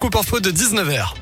Coupe info de 19h.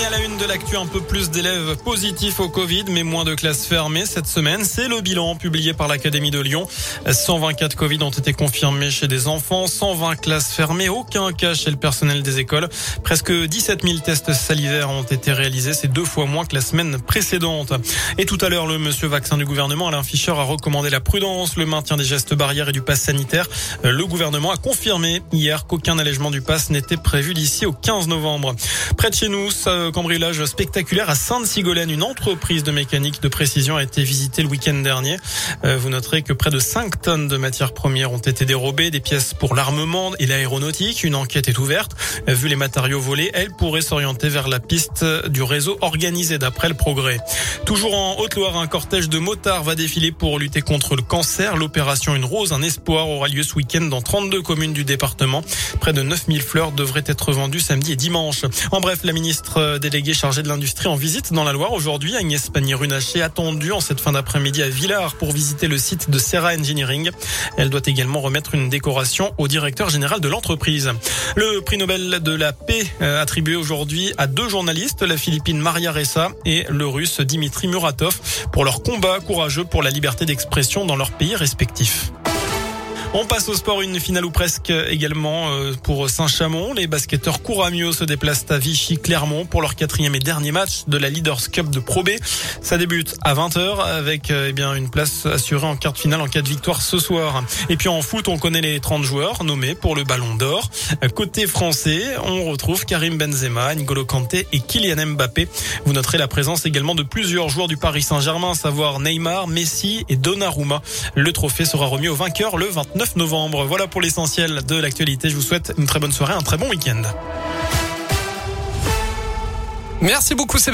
Et à la une de l'actu, un peu plus d'élèves positifs au Covid, mais moins de classes fermées cette semaine. C'est le bilan publié par l'Académie de Lyon. 124 Covid ont été confirmés chez des enfants, 120 classes fermées, aucun cas chez le personnel des écoles. Presque 17 000 tests salivaires ont été réalisés. C'est deux fois moins que la semaine précédente. Et tout à l'heure, le monsieur vaccin du gouvernement, Alain Fischer, a recommandé la prudence, le maintien des gestes barrières et du pass sanitaire. Le gouvernement a confirmé hier qu'aucun allègement du pass n'était prévu d'ici au 15 novembre. Près de chez nous, cambriolage spectaculaire à Sainte-Sigolène. Une entreprise de mécanique de précision a été visitée le week-end dernier. Euh, vous noterez que près de 5 tonnes de matières premières ont été dérobées, des pièces pour l'armement et l'aéronautique. Une enquête est ouverte. Euh, vu les matériaux volés, elle pourrait s'orienter vers la piste du réseau organisé d'après le progrès. Toujours en Haute-Loire, un cortège de motards va défiler pour lutter contre le cancer. L'opération Une Rose, un espoir aura lieu ce week-end dans 32 communes du département. Près de 9000 fleurs devraient être vendues samedi et dimanche. En bref, la ministre déléguée chargée de l'industrie en visite dans la Loire aujourd'hui. Agnès Pannier-Runacher attendue en cette fin d'après-midi à Villars pour visiter le site de Serra Engineering. Elle doit également remettre une décoration au directeur général de l'entreprise. Le prix Nobel de la paix euh, attribué aujourd'hui à deux journalistes, la Philippine Maria Ressa et le russe Dimitri Muratov, pour leur combat courageux pour la liberté d'expression dans leurs pays respectifs. On passe au sport, une finale ou presque également euh, pour Saint-Chamond. Les basketteurs Couramio se déplacent à Vichy-Clermont pour leur quatrième et dernier match de la Leaders Cup de Pro B. Ça débute à 20h avec euh, eh bien une place assurée en quart finale en cas de victoire ce soir. Et puis en foot, on connaît les 30 joueurs nommés pour le Ballon d'Or. Côté français, on retrouve Karim Benzema, N'Golo Kanté et Kylian Mbappé. Vous noterez la présence également de plusieurs joueurs du Paris Saint-Germain, à savoir Neymar, Messi et Donnarumma. Le trophée sera remis au vainqueur le 29 9 novembre. Voilà pour l'essentiel de l'actualité. Je vous souhaite une très bonne soirée, un très bon week-end. Merci beaucoup Sébastien.